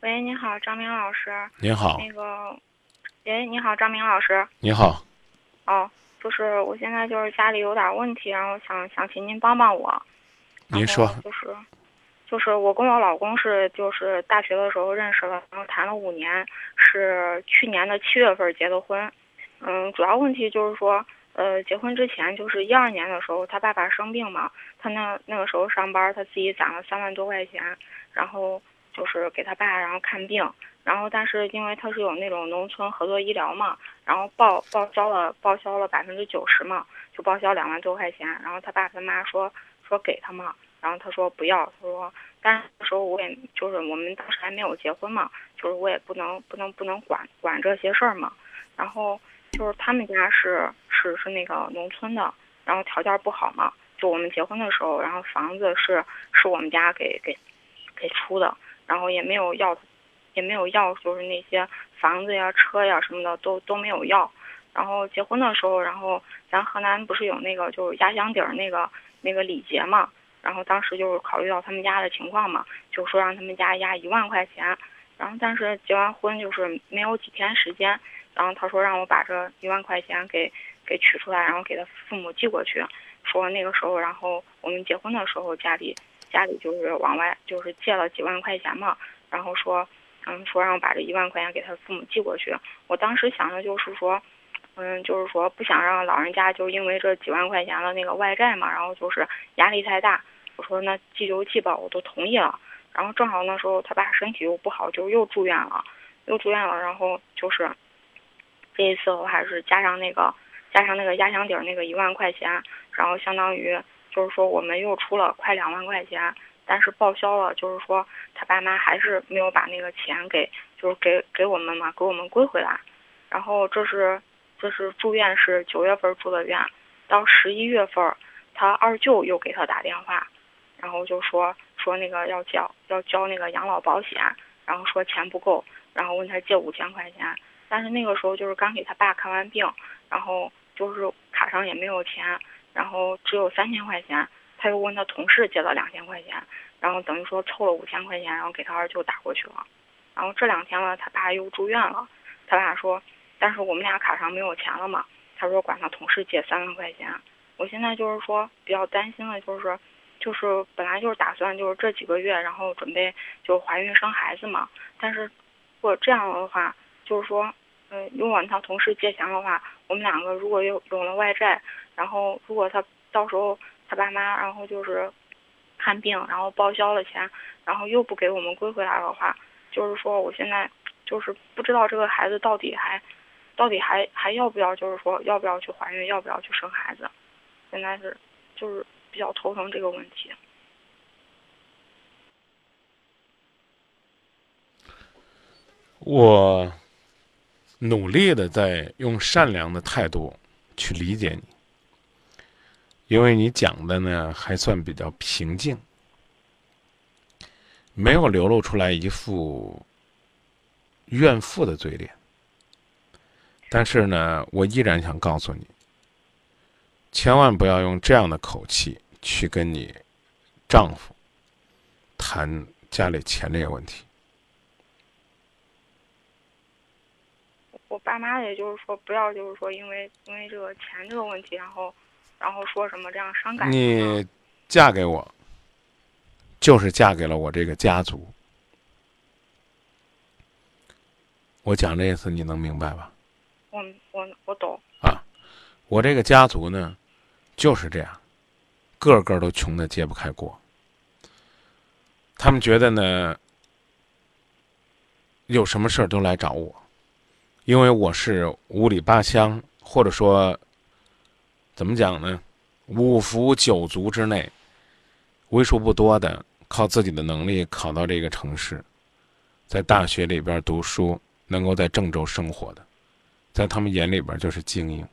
喂，你好，张明老师。您好。那个，喂，你好，张明老师。你好。哦，就是我现在就是家里有点问题，然后想想请您帮帮我。您说。就是，就是我跟我老公是就是大学的时候认识了，然后谈了五年，是去年的七月份结的婚。嗯，主要问题就是说，呃，结婚之前就是一二年的时候，他爸爸生病嘛，他那那个时候上班，他自己攒了三万多块钱，然后就是给他爸然后看病，然后但是因为他是有那种农村合作医疗嘛，然后报报销了报销了百分之九十嘛，就报销两万多块钱，然后他爸他妈说说给他嘛，然后他说不要，他说，但是那时候我也就是我们当时还没有结婚嘛，就是我也不能不能不能管管这些事儿嘛，然后。就是他们家是是是那个农村的，然后条件不好嘛。就我们结婚的时候，然后房子是是我们家给给给出的，然后也没有要，也没有要，就是那些房子呀、车呀什么的都都没有要。然后结婚的时候，然后咱河南不是有那个就是压箱底儿那个那个礼节嘛？然后当时就是考虑到他们家的情况嘛，就说让他们家压一万块钱。然后但是结完婚就是没有几天时间。然后他说让我把这一万块钱给给取出来，然后给他父母寄过去。说那个时候，然后我们结婚的时候，家里家里就是往外就是借了几万块钱嘛。然后说，嗯，说让我把这一万块钱给他父母寄过去。我当时想的就是说，嗯，就是说不想让老人家就因为这几万块钱的那个外债嘛，然后就是压力太大。我说那寄就寄吧，我都同意了。然后正好那时候他爸身体又不好，就又住院了，又住院了。然后就是。这一次我还是加上那个，加上那个压箱底儿那个一万块钱，然后相当于就是说我们又出了快两万块钱，但是报销了，就是说他爸妈还是没有把那个钱给，就是给给我们嘛，给我们归回来。然后这是这是住院是九月份住的院，到十一月份，他二舅又给他打电话，然后就说说那个要交要交那个养老保险，然后说钱不够，然后问他借五千块钱。但是那个时候就是刚给他爸看完病，然后就是卡上也没有钱，然后只有三千块钱，他又问他同事借了两千块钱，然后等于说凑了五千块钱，然后给他二舅打过去了。然后这两天了，他爸又住院了，他爸说，但是我们俩卡上没有钱了嘛，他说管他同事借三万块钱。我现在就是说比较担心的，就是，就是本来就是打算就是这几个月，然后准备就怀孕生孩子嘛，但是，如果这样的话。就是说，嗯，用完他同事借钱的话，我们两个如果有有了外债，然后如果他到时候他爸妈，然后就是看病，然后报销了钱，然后又不给我们归回来的话，就是说我现在就是不知道这个孩子到底还到底还还要不要，就是说要不要去怀孕，要不要去生孩子，现在是就是比较头疼这个问题。我。努力的在用善良的态度去理解你，因为你讲的呢还算比较平静，没有流露出来一副怨妇的嘴脸。但是呢，我依然想告诉你，千万不要用这样的口气去跟你丈夫谈家里钱这个问题。我爸妈也就是说不要，就是说因为因为这个钱这个问题，然后然后说什么这样伤感情。你嫁给我，就是嫁给了我这个家族。我讲这意思你能明白吧？我我我懂。啊，我这个家族呢，就是这样，个个都穷的揭不开锅。他们觉得呢，有什么事儿都来找我。因为我是五里八乡，或者说，怎么讲呢？五福九族之内，为数不多的靠自己的能力考到这个城市，在大学里边读书，能够在郑州生活的，在他们眼里边就是精英。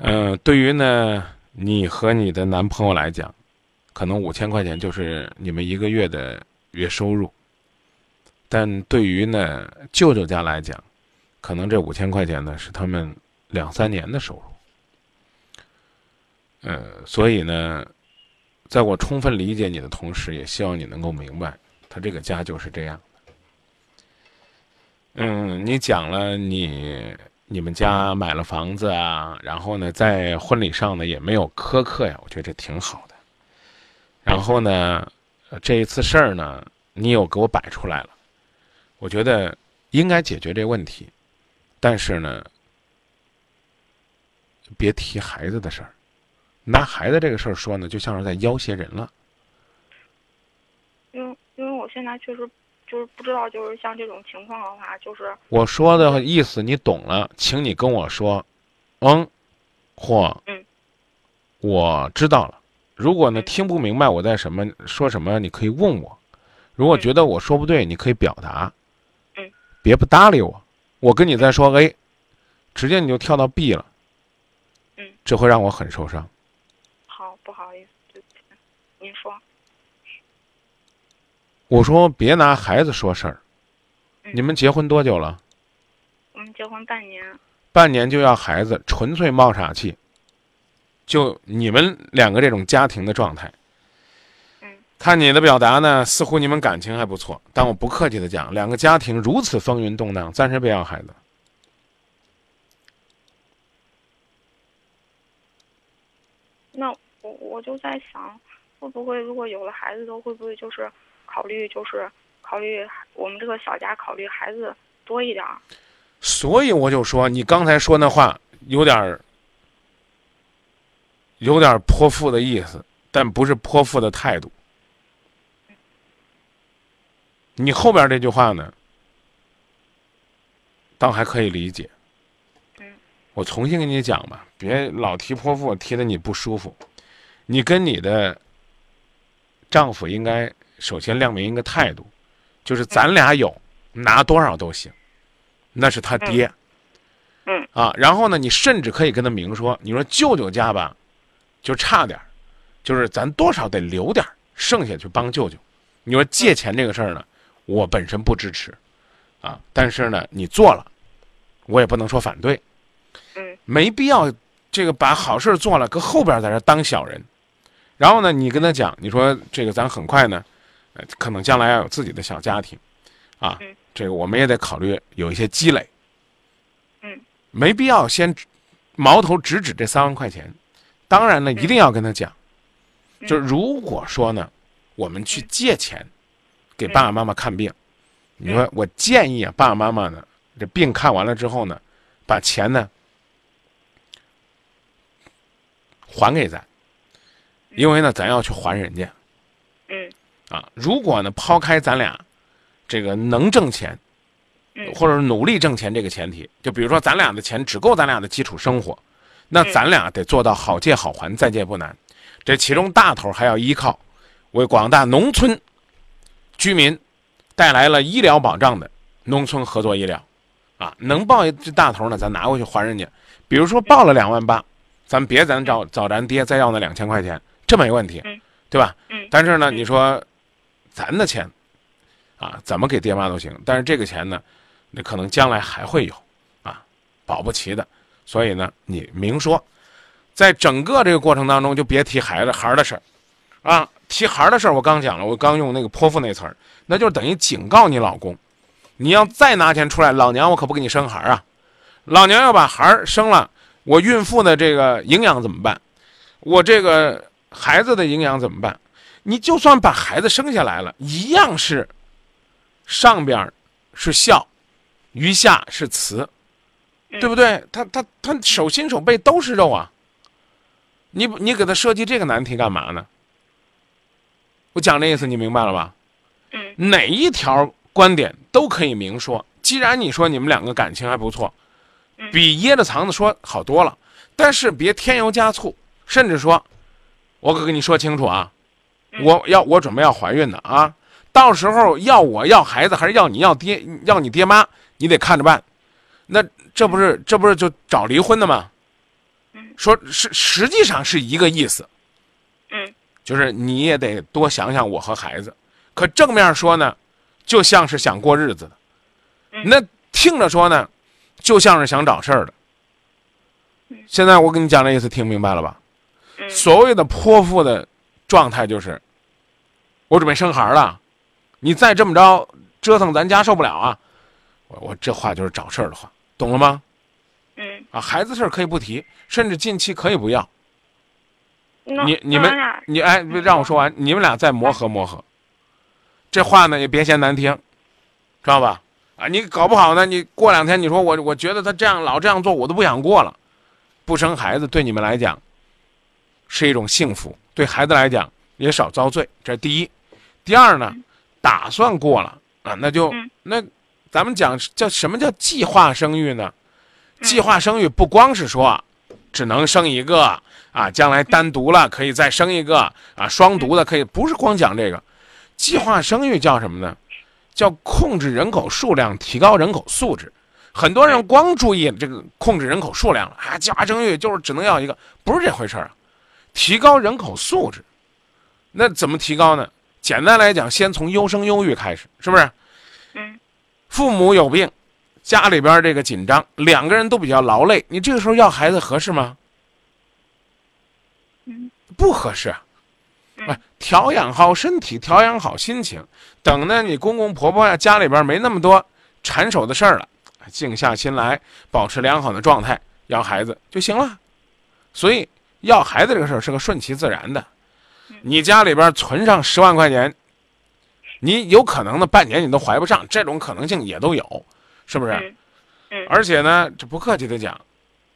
嗯，对于呢，你和你的男朋友来讲，可能五千块钱就是你们一个月的月收入。但对于呢舅舅家来讲，可能这五千块钱呢是他们两三年的收入。呃，所以呢，在我充分理解你的同时，也希望你能够明白，他这个家就是这样的。嗯，你讲了你你们家买了房子啊，然后呢，在婚礼上呢也没有苛刻呀，我觉得这挺好的。然后呢，这一次事儿呢，你又给我摆出来了，我觉得应该解决这问题，但是呢，别提孩子的事儿，拿孩子这个事儿说呢，就像是在要挟人了。因为因为我现在确实就是不知道，就是像这种情况的话，就是我说的意思你懂了，请你跟我说，嗯，或嗯，我知道了。如果呢嗯听不明白我在什么说什么，你可以问我。如果觉得我说不对，你可以表达。嗯，别不搭理我。我跟你再说 A，直接你就跳到 B 了。嗯，这会让我很受伤。好不好意思，对不起，您说，我说别拿孩子说事儿。嗯你们结婚多久了？我们结婚半年，半年就要孩子，纯粹冒傻气。就你们两个这种家庭的状态，嗯看你的表达呢，似乎你们感情还不错。但我不客气的讲，两个家庭如此风云动荡，暂时别要孩子。那我我就在想，会不会如果有了孩子都，会不会就是考虑就是考虑我们这个小家考虑孩子多一点？所以我就说，你刚才说那话有点儿，有点泼妇的意思，但不是泼妇的态度。你后边这句话呢，倒还可以理解。嗯我重新跟你讲吧，别老提泼妇，提的你不舒服。你跟你的丈夫应该首先亮明一个态度，就是咱俩有，拿多少都行，那是他爹。嗯啊，然后呢，你甚至可以跟他明说，你说舅舅家吧，就差点儿，就是咱多少得留点儿，剩下去帮舅舅。你说借钱这个事儿呢，我本身不支持，啊，但是呢，你做了，我也不能说反对，嗯没必要这个把好事做了，搁后边在这当小人。然后呢，你跟他讲，你说这个咱很快呢，呃，可能将来要有自己的小家庭，啊嗯，这个我们也得考虑有一些积累。嗯没必要先矛头直指这三万块钱。当然呢，一定要跟他讲，嗯就是如果说呢，我们去借钱给爸爸妈妈看病，你说我建议啊，爸爸妈妈呢，这病看完了之后呢，把钱呢还给咱，因为呢，咱要去还人家。嗯。啊。如果呢，抛开咱俩这个能挣钱，嗯。或者是努力挣钱这个前提，就比如说咱俩的钱只够咱俩的基础生活，那嗯。咱俩得做到好借好还，再借不难。这其中大头还要依靠为广大农村居民带来了医疗保障的农村合作医疗，啊，能报这大头呢，咱拿回去还人家。比如说报了两万八，咱别咱找找咱爹再要那两千块钱，这没问题嗯，对吧？嗯但是呢，嗯你说咱的钱啊，怎么给爹妈都行，但是这个钱呢，那可能将来还会有啊，保不齐的。所以呢，你明说，在整个这个过程当中，就别提孩子孩儿的事儿啊。提孩儿的事儿，我刚讲了，我刚用那个泼妇那词儿，那就等于警告你老公，你要再拿钱出来，老娘我可不给你生孩儿啊！老娘要把孩儿生了，我孕妇的这个营养怎么办？我这个孩子的营养怎么办？你就算把孩子生下来了，一样是上边是孝，余下是慈，嗯对不对？他他他手心手背都是肉啊！你你给他设计这个难题干嘛呢？我讲这意思你明白了吧？嗯哪一条观点都可以明说。既然你说你们两个感情还不错，嗯比掖着藏着说好多了，但是别添油加醋，甚至说，我可跟你说清楚啊，嗯我要我准备要怀孕的啊，到时候要我要孩子还是要你要爹要你爹妈，你得看着办。那这不是这不是就找离婚的吗？嗯说是实际上是一个意思，嗯就是你也得多想想我和孩子。可正面说呢，就像是想过日子的；嗯那听着说呢，就像是想找事儿的嗯。现在我跟你讲的意思，听明白了吧？嗯所谓的泼妇的状态就是，我准备生孩儿了，你再这么着折腾，咱家受不了啊！我我这话就是找事儿的话，懂了吗？嗯，啊，孩子事儿可以不提，甚至近期可以不要。那你你们你哎，让我说完，你们俩再磨合磨合。这话呢也别嫌难听，知道吧？啊，你搞不好呢，你过两天你说我我觉得他这样老这样做，我都不想过了。不生孩子对你们来讲是一种幸福，对孩子来讲也少遭罪，这是第一。第二呢，打算过了啊，那就嗯那咱们讲叫什么叫计划生育呢？嗯计划生育不光是说只能生一个啊，将来单独了可以再生一个啊，双独的可以，不是光讲这个。计划生育叫什么呢？叫控制人口数量，提高人口素质。很多人光注意这个控制人口数量了啊，计划生育就是只能要一个，不是这回事儿啊。提高人口素质，那怎么提高呢？简单来讲，先从优生优育开始，是不是？嗯父母有病，家里边这个紧张，两个人都比较劳累，你这个时候要孩子合适吗？嗯。不合适。哎，调养好身体，调养好心情，等呢你公公婆婆呀家里边没那么多缠手的事儿了，静下心来，保持良好的状态，要孩子就行了。所以要孩子这个事儿是个顺其自然的。你家里边存上十万块钱，你有可能呢半年你都怀不上，这种可能性也都有，是不是？而且呢，这不客气的讲，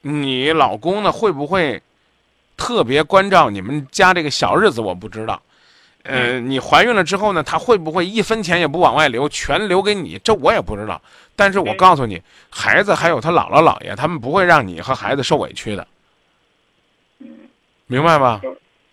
你老公呢会不会特别关照你们家这个小日子？我不知道。呃，你怀孕了之后呢，他会不会一分钱也不往外留，全留给你？这我也不知道。但是我嗯告诉你，孩子还有他姥姥姥爷，他们不会让你和孩子受委屈的，嗯明白吧？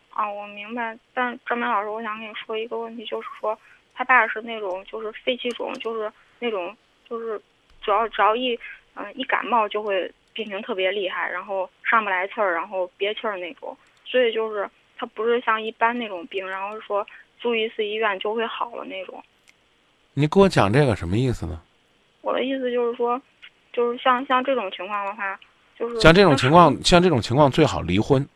啊，我明白。但张明老师，我想跟你说一个问题，就是说他爸是那种就是肺气肿，就是那种就是只要只要一嗯、一感冒就会病情特别厉害，然后上不来气儿，然后憋气儿那种。所以就是他不是像一般那种病，然后说住一次医院就会好了那种。你给我讲这个什么意思呢？我的意思就是说，就是像像这种情况的话，就是像这种情况，像这种情况最好离婚。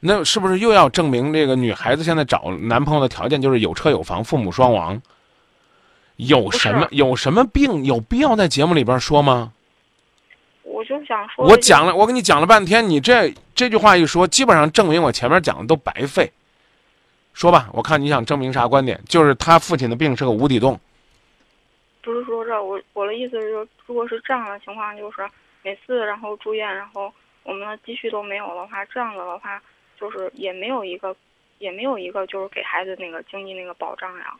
那是不是又要证明这个女孩子现在找男朋友的条件就是有车有房、父母双亡？有什么有什么病有必要在节目里边说吗？我就想说，我讲了，我跟你讲了半天，你这这句话一说，基本上证明我前面讲的都白费。说吧，我看你想证明啥观点？就是他父亲的病是个无底洞。不是说这，我我的意思是说，如果是这样的情况，就是每次然后住院，然后我们的积蓄都没有的话，这样的的话，就是也没有一个，也没有一个就是给孩子那个经济那个保障呀。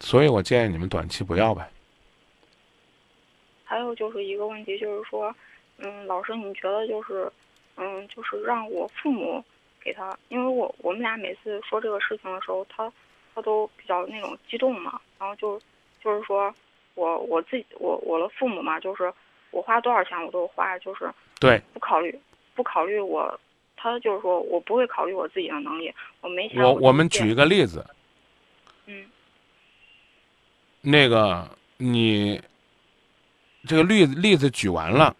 所以我建议你们短期不要呗。还有就是一个问题，就是说，嗯，老师，你觉得就是，嗯，就是让我父母给他，因为我我们俩每次说这个事情的时候，他他都比较那种激动嘛，然后就就是说我我自己我我的父母嘛，就是我花多少钱我都花，就是对不考虑不考虑我，他就是说我不会考虑我自己的能力，我没钱我我们举一个例子，嗯。那个你这个例子例子举完了，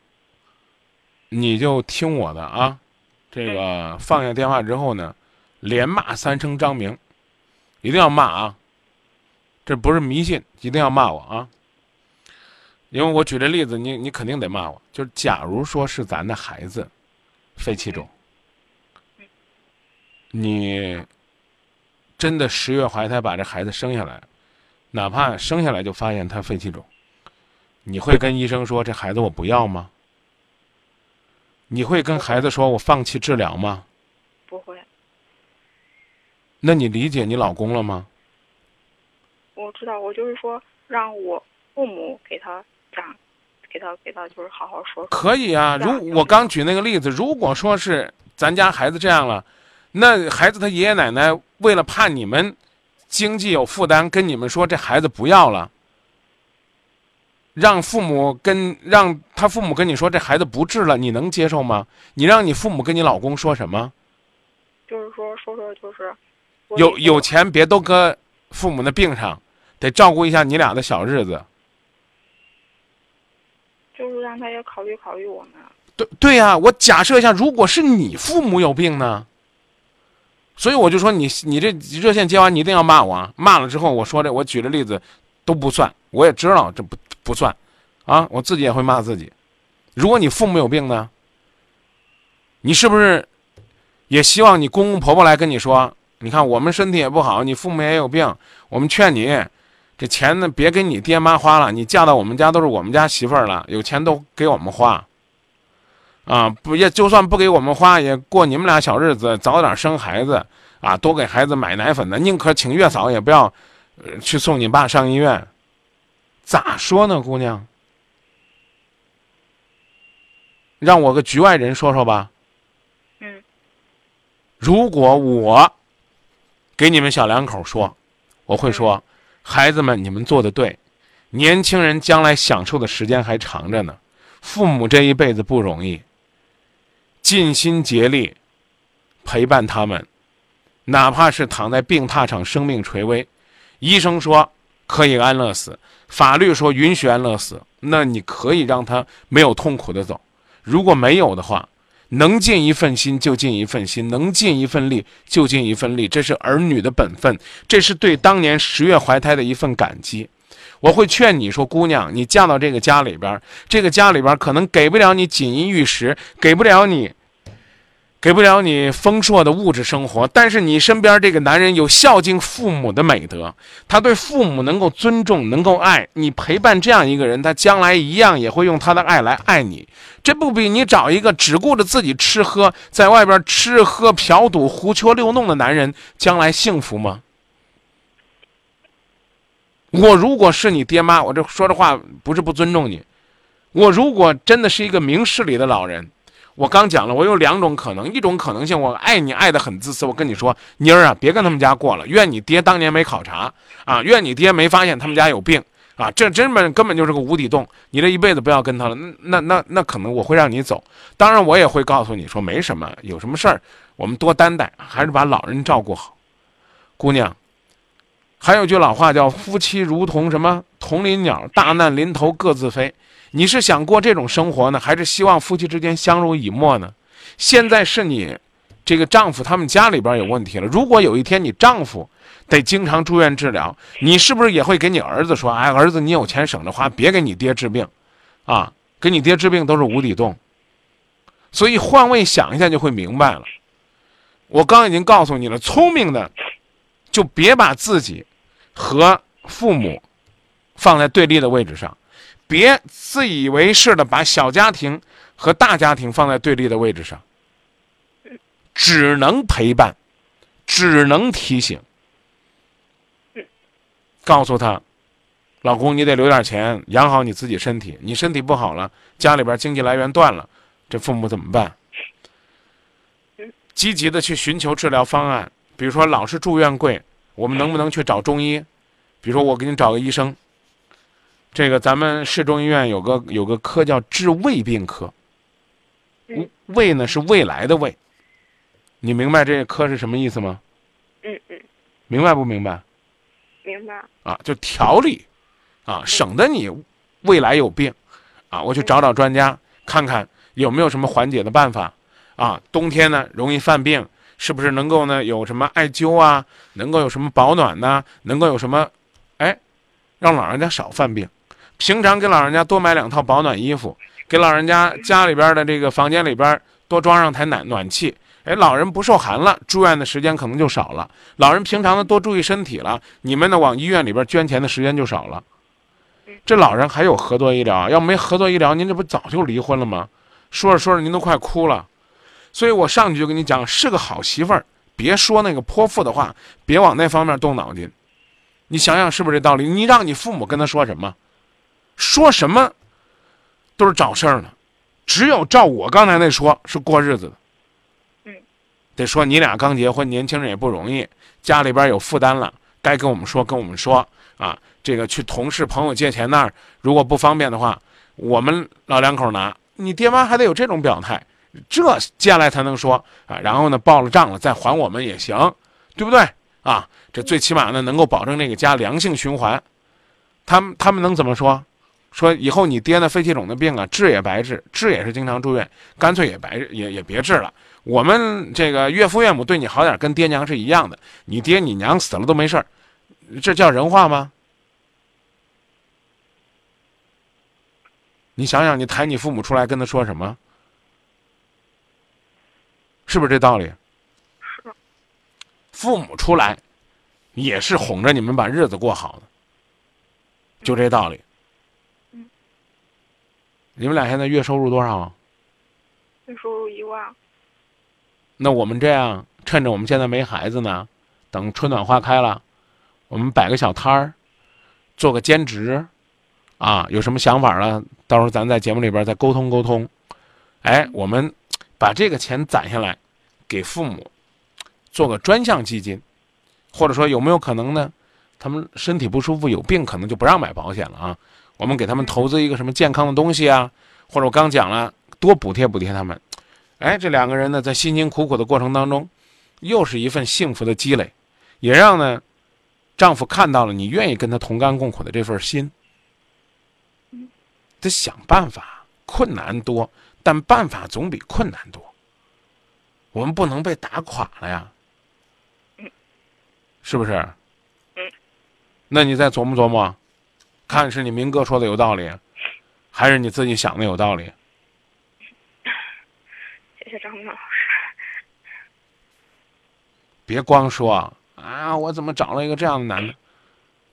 你就听我的啊。这个放下电话之后呢，连骂三声张明，一定要骂啊！这不是迷信，一定要骂我啊！因为我举这例子，你你肯定得骂我。就是假如说是咱的孩子肺气肿，你真的十月怀胎把这孩子生下来，哪怕生下来就发现他肺气肿，你会跟医生说这孩子我不要吗？你会跟孩子说我放弃治疗吗？不会，那你理解你老公了吗？我知道，我就是说让我父母给他讲，给他给他就是好好说说。可以啊，如我刚举那个例子，如果说是咱家孩子这样了，那孩子他爷爷奶奶为了怕你们经济有负担，跟你们说这孩子不要了，让父母跟让他父母跟你说这孩子不治了，你能接受吗？你让你父母跟你老公说什么？就是说说说就是有有钱别都搁父母的病上，得照顾一下你俩的小日子。就是让他也考虑考虑我们。对对呀、我假设一下，如果是你父母有病呢？所以我就说你你这热线接完，你一定要骂我啊，骂了之后我说这我举的例子都不算，我也知道这不不算，啊，我自己也会骂自己。如果你父母有病呢，你是不是也希望你公公婆婆来跟你说？你看我们身体也不好，你父母也有病，我们劝你，这钱呢别给你爹妈花了，你嫁到我们家都是我们家媳妇儿了，有钱都给我们花。啊，不也就算不给我们花，也过你们俩小日子，早点生孩子啊，多给孩子买奶粉的，宁可请月嫂，也不要，去送你爸上医院。咋说呢，姑娘？让我个局外人说说吧。嗯。如果我给你们小两口说，我会说，孩子们，你们做的对，年轻人将来享受的时间还长着呢，父母这一辈子不容易。尽心竭力陪伴他们，哪怕是躺在病榻上，生命垂危，医生说可以安乐死，法律说允许安乐死，那你可以让他没有痛苦的走。如果没有的话，能尽一份心就尽一份心，能尽一份力就尽一份力，这是儿女的本分，这是对当年十月怀胎的一份感激。我会劝你说，姑娘，你嫁到这个家里边，这个家里边可能给不了你锦衣玉食，给不了你，给不了你丰硕的物质生活，但是你身边这个男人有孝敬父母的美德，他对父母能够尊重，能够爱你，陪伴这样一个人，他将来一样也会用他的爱来爱你。这不比你找一个只顾着自己吃喝，在外边吃喝嫖赌、胡戳六弄的男人，将来幸福吗？我如果是你爹妈，我这说的话不是不尊重你。我如果真的是一个明事理的老人，我刚讲了，我有两种可能，一种可能性，我爱你爱的很自私，我跟你说，妮儿啊，别跟他们家过了，怨你爹当年没考察啊，怨你爹没发现他们家有病啊，这根本根本就是个无底洞，你这一辈子不要跟他了，那那那可能我会让你走，当然我也会告诉你说没什么，有什么事儿我们多担待，还是把老人照顾好，姑娘。还有句老话叫“夫妻如同什么同林鸟，大难临头各自飞”。你是想过这种生活呢，还是希望夫妻之间相濡以沫呢？现在是你这个丈夫他们家里边有问题了。如果有一天你丈夫得经常住院治疗，你是不是也会给你儿子说：“哎，儿子，你有钱省着花，别给你爹治病，啊，给你爹治病都是无底洞。”所以换位想一下就会明白了。我刚已经告诉你了，聪明的就别把自己。和父母放在对立的位置上，别自以为是的把小家庭和大家庭放在对立的位置上。只能陪伴，只能提醒，告诉他，老公，你得留点钱养好你自己身体。你身体不好了，家里边经济来源断了，这父母怎么办？积极的去寻求治疗方案，比如说老是住院贵。我们能不能去找中医？比如说，我给你找个医生。这个咱们市中医院有个有个科叫治胃病科。胃呢是未来的胃，你明白这个科是什么意思吗？嗯嗯。明白不明白？明白。啊，就调理，啊，省得你未来有病，啊，我去找找专家，看看有没有什么缓解的办法。啊，冬天呢容易犯病。是不是能够呢？有什么艾灸啊？能够有什么保暖呢？能够有什么？哎，让老人家少犯病。平常给老人家多买两套保暖衣服，给老人家家里边的这个房间里边多装上台暖暖气。哎，老人不受寒了，住院的时间可能就少了。老人平常呢多注意身体了，你们呢往医院里边捐钱的时间就少了。这老人还有合作医疗，要没合作医疗，您这不早就离婚了吗？说着说着，您都快哭了。所以我上去就跟你讲，是个好媳妇儿，别说那个泼妇的话，别往那方面动脑筋。你想想是不是这道理？你让你父母跟他说什么，说什么都是找事儿呢。只有照我刚才那说，是过日子的。嗯，得说你俩刚结婚，年轻人也不容易，家里边有负担了，该跟我们说，跟我们说啊。这个去同事朋友借钱那儿，如果不方便的话，我们老两口拿。你爹妈还得有这种表态。这接下来才能说啊，然后呢，报了账了再还我们也行，对不对啊？这最起码呢，能够保证这个家良性循环。他们他们能怎么说？说以后你爹那肺气肿的病啊，治也白治，治也是经常住院，干脆也白也也别治了。我们这个岳父岳母对你好点，跟爹娘是一样的。你爹你娘死了都没事儿，这叫人话吗？你想想，你抬你父母出来跟他说什么？是不是这道理？是。父母出来，也是哄着你们把日子过好的，就这道理。嗯。你们俩现在月收入多少？月收入一万。那我们这样，趁着我们现在没孩子呢，等春暖花开了，我们摆个小摊儿，做个兼职，啊，有什么想法了？到时候咱在节目里边再沟通沟通。哎，我们把这个钱攒下来，给父母做个专项基金，或者说有没有可能呢？他们身体不舒服有病，可能就不让买保险了啊。我们给他们投资一个什么健康的东西啊，或者我刚讲了，多补贴补贴他们。哎，这两个人呢，在辛辛苦苦的过程当中，又是一份幸福的积累，也让呢丈夫看到了你愿意跟他同甘共苦的这份心。得想办法，困难多，但办法总比困难多。我们不能被打垮了呀，是不是？嗯。那你再琢磨琢磨，看是你明哥说的有道理，还是你自己想的有道理？谢谢张明老师。别光说啊，我怎么找了一个这样的男的，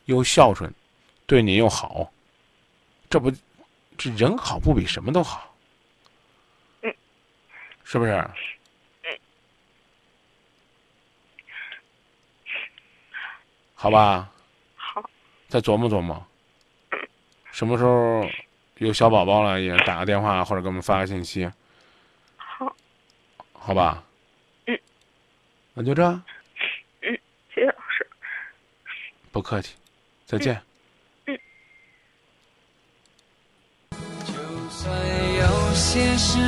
又孝顺，对你又好，这不，这人好不比什么都好？嗯。是不是？嗯。好吧。好。再琢磨琢磨。什么时候有小宝宝了，也打个电话或者给我们发个信息。好好吧，嗯，那就这。嗯，谢谢老师。不客气，再见。嗯。就算有些事